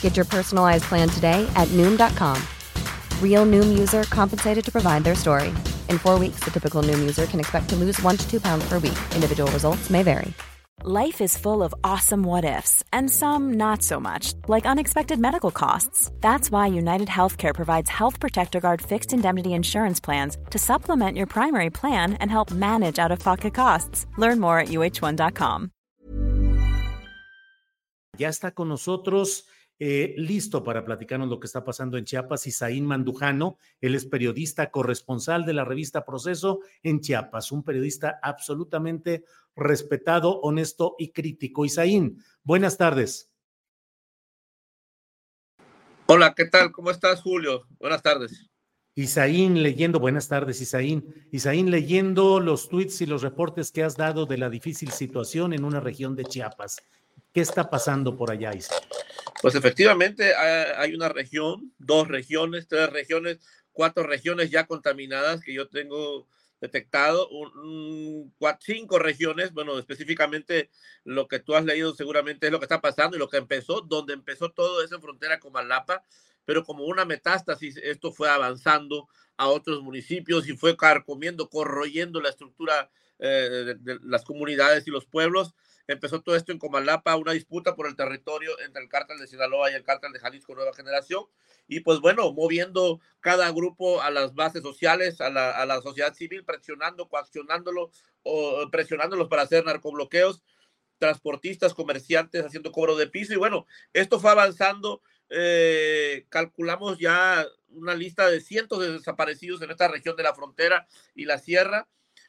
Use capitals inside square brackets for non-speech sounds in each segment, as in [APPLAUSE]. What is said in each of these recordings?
Get your personalized plan today at Noom.com. Real Noom user compensated to provide their story. In four weeks, the typical Noom user can expect to lose one to two pounds per week. Individual results may vary. Life is full of awesome what ifs, and some not so much, like unexpected medical costs. That's why United Healthcare provides Health Protector Guard fixed indemnity insurance plans to supplement your primary plan and help manage out of pocket costs. Learn more at uh1.com. Ya está con nosotros. Eh, listo para platicarnos lo que está pasando en Chiapas, Isaín Mandujano, él es periodista corresponsal de la revista Proceso en Chiapas, un periodista absolutamente respetado, honesto y crítico. Isaín, buenas tardes. Hola, ¿qué tal? ¿Cómo estás, Julio? Buenas tardes. Isaín leyendo, buenas tardes, Isaín. Isaín leyendo los tweets y los reportes que has dado de la difícil situación en una región de Chiapas. ¿Qué está pasando por allá, Isaín? Pues efectivamente hay una región, dos regiones, tres regiones, cuatro regiones ya contaminadas que yo tengo detectado, un, cinco regiones, bueno, específicamente lo que tú has leído seguramente es lo que está pasando y lo que empezó, donde empezó todo es en frontera con Malapa, pero como una metástasis, esto fue avanzando a otros municipios y fue carcomiendo, corroyendo la estructura eh, de, las comunidades y los pueblos. Empezó todo esto en Comalapa, una disputa por el territorio entre el cártel de Sinaloa y el cártel de Jalisco Nueva Generación. Y pues bueno, moviendo cada grupo a las bases sociales, a la, a la sociedad civil, presionando, coaccionándolo o presionándolos para hacer narcobloqueos, transportistas, comerciantes haciendo cobro de piso. Y bueno, esto fue avanzando. Eh, calculamos ya una lista de cientos de desaparecidos en esta región de la frontera y la sierra,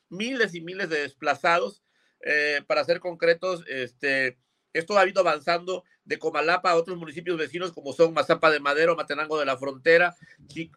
miles y miles de desplazados. Eh, para ser concretos, este, esto ha ido avanzando de Comalapa a otros municipios vecinos como son Mazapa de Madero, Matenango de la Frontera,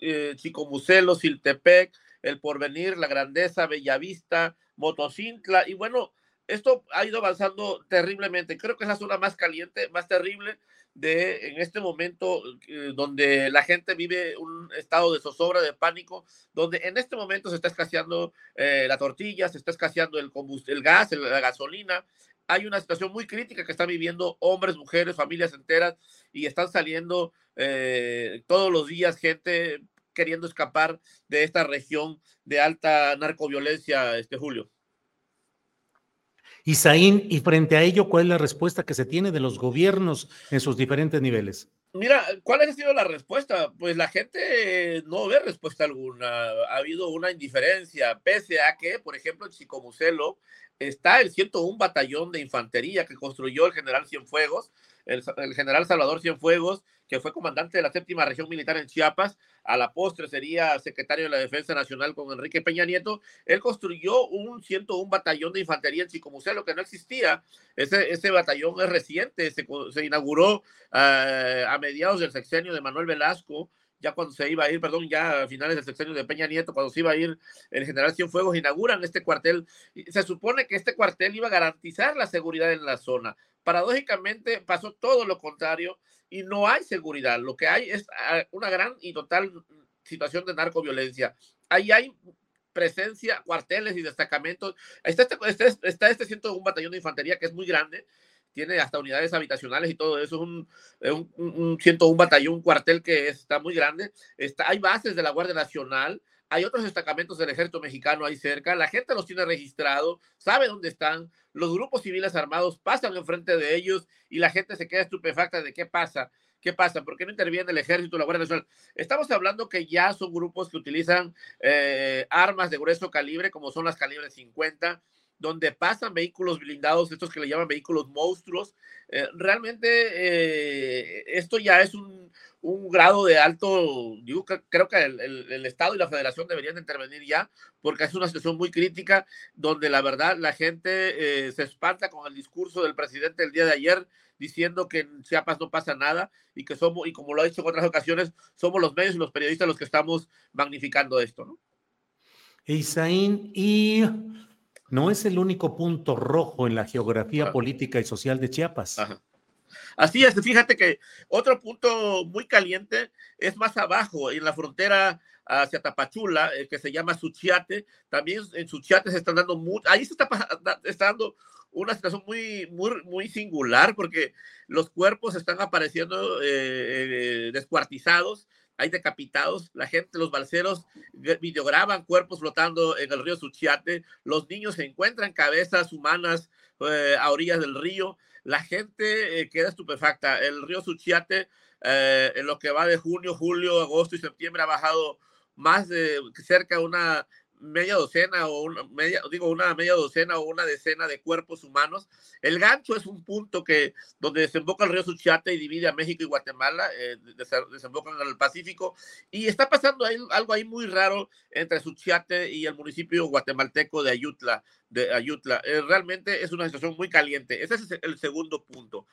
eh, Chicomucelo, Siltepec, El Porvenir, La Grandeza, Bellavista, Motocintla, y bueno, esto ha ido avanzando terriblemente. Creo que es la zona más caliente, más terrible de en este momento eh, donde la gente vive un estado de zozobra, de pánico, donde en este momento se está escaseando eh, la tortilla, se está escaseando el, el gas, la gasolina. Hay una situación muy crítica que están viviendo hombres, mujeres, familias enteras y están saliendo eh, todos los días gente queriendo escapar de esta región de alta narcoviolencia, este Julio. Isaín, y frente a ello, ¿cuál es la respuesta que se tiene de los gobiernos en sus diferentes niveles? Mira, ¿cuál ha sido la respuesta? Pues la gente no ve respuesta alguna. Ha habido una indiferencia, pese a que, por ejemplo, en Chicomucelo está el 101 batallón de infantería que construyó el general Cienfuegos, el, general Salvador Cienfuegos, que fue comandante de la séptima región militar en Chiapas, a la postre sería secretario de la Defensa Nacional con Enrique Peña Nieto, él construyó un 101 batallón de infantería en Chicomucelo que no existía. Ese, ese batallón es reciente, se, se inauguró uh, a mediados del sexenio de Manuel Velasco, ya cuando se iba a ir, perdón, ya a finales del sexenio de Peña Nieto, cuando se iba a ir el general Cienfuegos, inauguran este cuartel. Se supone que este cuartel iba a garantizar la seguridad en la zona. Paradójicamente pasó todo lo contrario y no hay seguridad. Lo que hay es ah, una gran y total situación de narcoviolencia. Ahí hay presencia, cuarteles y destacamentos. Está este, este, está este 101 batallón de infantería que es muy grande, tiene hasta unidades habitacionales y todo eso, es un, un, un 101 batallón, un cuartel que está muy grande. Está, hay bases de la Guardia Nacional, hay otros destacamentos del ejército mexicano ahí cerca, la gente los tiene registrado, sabe dónde están, los grupos civiles armados pasan enfrente de ellos y la gente se queda estupefacta de qué pasa, qué pasa, por qué no interviene el ejército, la Guardia Nacional. Estamos hablando que ya son grupos que utilizan eh, armas de grueso calibre, como son las calibres 50, donde pasan vehículos blindados, estos que le llaman vehículos monstruos. Eh, realmente eh, esto ya es un, un grado de alto, digo, creo que el, Estado y la Federación deberían intervenir ya, porque es una situación muy crítica donde la verdad la gente eh, se espanta con el discurso del presidente el día de ayer diciendo que en Chiapas no pasa nada y que somos, y como lo ha dicho en otras ocasiones, somos los medios y los periodistas los que estamos magnificando esto, ¿no? Isaín, y no es el único punto rojo en la geografía política y social de Chiapas. Ajá. Así es, fíjate que otro punto muy caliente es más abajo, en la frontera hacia Tapachula, eh, que se llama Suchiate. También en Suchiate se están dando mucho, ahí se está, está dando una situación muy, muy, muy singular porque los cuerpos están apareciendo eh, eh, descuartizados, hay decapitados, la gente, los balseros videograban cuerpos flotando en el río Suchiate, los niños se encuentran cabezas humanas a orillas del río, la gente eh, queda estupefacta. El río Suchiate, eh, en lo que va de junio, julio, agosto y septiembre, ha bajado más de cerca una media docena o una media, digo, una media docena o una decena de cuerpos humanos. El gancho es un punto que donde desemboca el río Suchiate y divide a México y Guatemala, eh, desemboca en el Pacífico, y está pasando ahí, algo ahí muy raro entre Suchiate y el municipio guatemalteco de Ayutla. De Ayutla. Eh, realmente es una situación muy caliente. Ese es el segundo punto.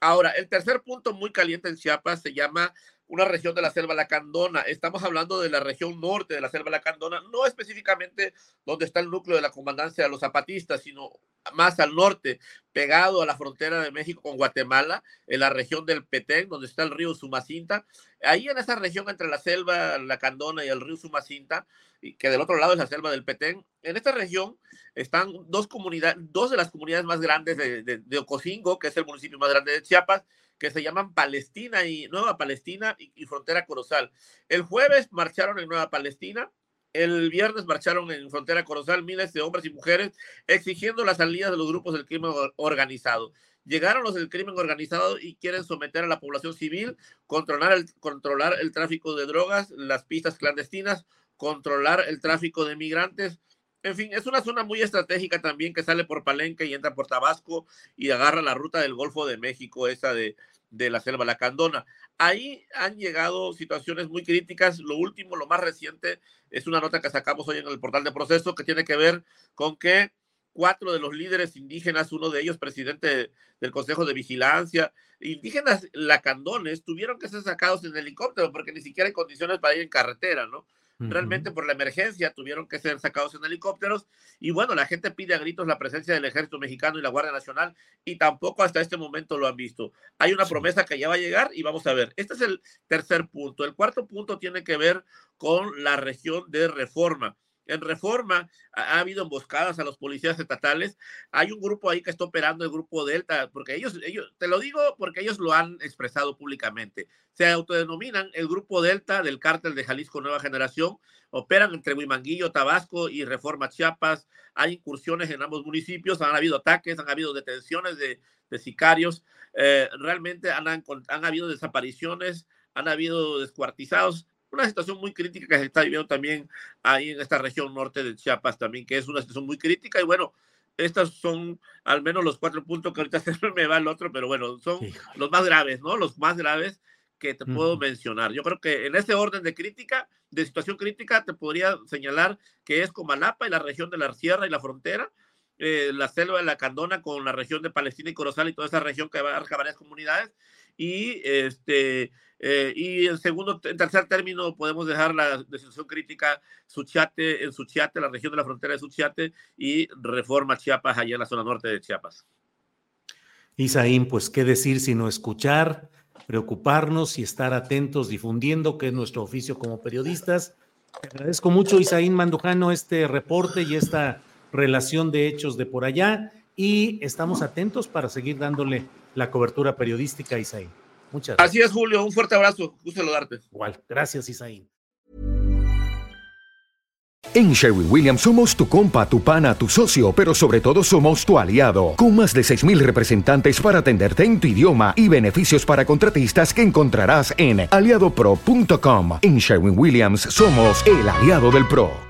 Ahora, el tercer punto muy caliente en Chiapas se llama una región de la selva lacandona. Estamos hablando de la región norte de la selva lacandona, no específicamente donde está el núcleo de la comandancia de los zapatistas, sino más al norte, pegado a la frontera de México con Guatemala, en la región del Petén, donde está el río Sumacinta. Ahí en esa región entre la selva lacandona y el río Sumacinta, que del otro lado es la selva del Petén, en esta región están dos comunidades, dos de las comunidades más grandes de, de Ocosingo, que es el municipio más grande de Chiapas, que se llaman Palestina y Nueva Palestina y, Frontera Corozal. El jueves marcharon en Nueva Palestina, el viernes marcharon en Frontera Corozal miles de hombres y mujeres exigiendo la salida de los grupos del crimen organizado. Llegaron los del crimen organizado y quieren someter a la población civil, controlar el, controlar el tráfico de drogas, las pistas clandestinas, controlar el tráfico de migrantes, en fin, es una zona muy estratégica también que sale por Palenque y entra por Tabasco y agarra la ruta del Golfo de México, esa de, de la selva lacandona. Ahí han llegado situaciones muy críticas. Lo último, lo más reciente, es una nota que sacamos hoy en el portal de proceso que tiene que ver con que cuatro de los líderes indígenas, uno de ellos presidente del Consejo de Vigilancia, indígenas lacandones, tuvieron que ser sacados en helicóptero porque ni siquiera hay condiciones para ir en carretera, ¿no? Realmente por la emergencia tuvieron que ser sacados en helicópteros y bueno, la gente pide a gritos la presencia del ejército mexicano y la Guardia Nacional y tampoco hasta este momento lo han visto. Hay una promesa que ya va a llegar y vamos a ver. Este es el tercer punto. El cuarto punto tiene que ver con la región de reforma en reforma ha, habido emboscadas a los policías estatales. Hay un grupo ahí que está operando, el grupo Delta, porque ellos, ellos, te lo digo porque ellos lo han expresado públicamente. Se autodenominan el grupo Delta del cártel de Jalisco Nueva Generación. Operan entre Huimanguillo, Tabasco y Reforma Chiapas. Hay incursiones en ambos municipios, han habido ataques, han habido detenciones de, sicarios. Eh, realmente han, han habido desapariciones, han habido descuartizados una situación muy crítica que se está viviendo también ahí en esta región norte de Chiapas también, que es una situación muy crítica y bueno, estos son al menos los cuatro puntos que ahorita [LAUGHS] se me va el otro, pero bueno, son los más graves, ¿no? Los más graves que te puedo mencionar. Yo creo que en ese orden de crítica, de situación crítica, te podría señalar que es Comalapa y la región de la Sierra y la frontera, eh, la selva de la Candona con la región de Palestina y Corozal y toda esa región que abarca varias comunidades, y este eh, y en segundo, en tercer término, podemos dejar la decisión crítica Suchiate, en Suchiate, la región de la frontera de Suchiate, y Reforma Chiapas, allá en la zona norte de Chiapas. Isaín, pues qué decir sino escuchar, preocuparnos y estar atentos, difundiendo, que es nuestro oficio como periodistas. Te agradezco mucho, Isaín Mandujano, este reporte y esta relación de hechos de por allá, y estamos atentos para seguir dándole la cobertura periodística, Isaín. Muchas gracias. Así es, Julio. Un fuerte abrazo. Gusto saludarte. Igual. Gracias, Isaín. En Sherwin Williams somos tu compa, tu pana, tu socio, pero sobre todo somos tu aliado, con más de 6.000 representantes para atenderte en tu idioma y beneficios para contratistas que encontrarás en aliadopro.com. En Sherwin Williams somos el aliado del PRO.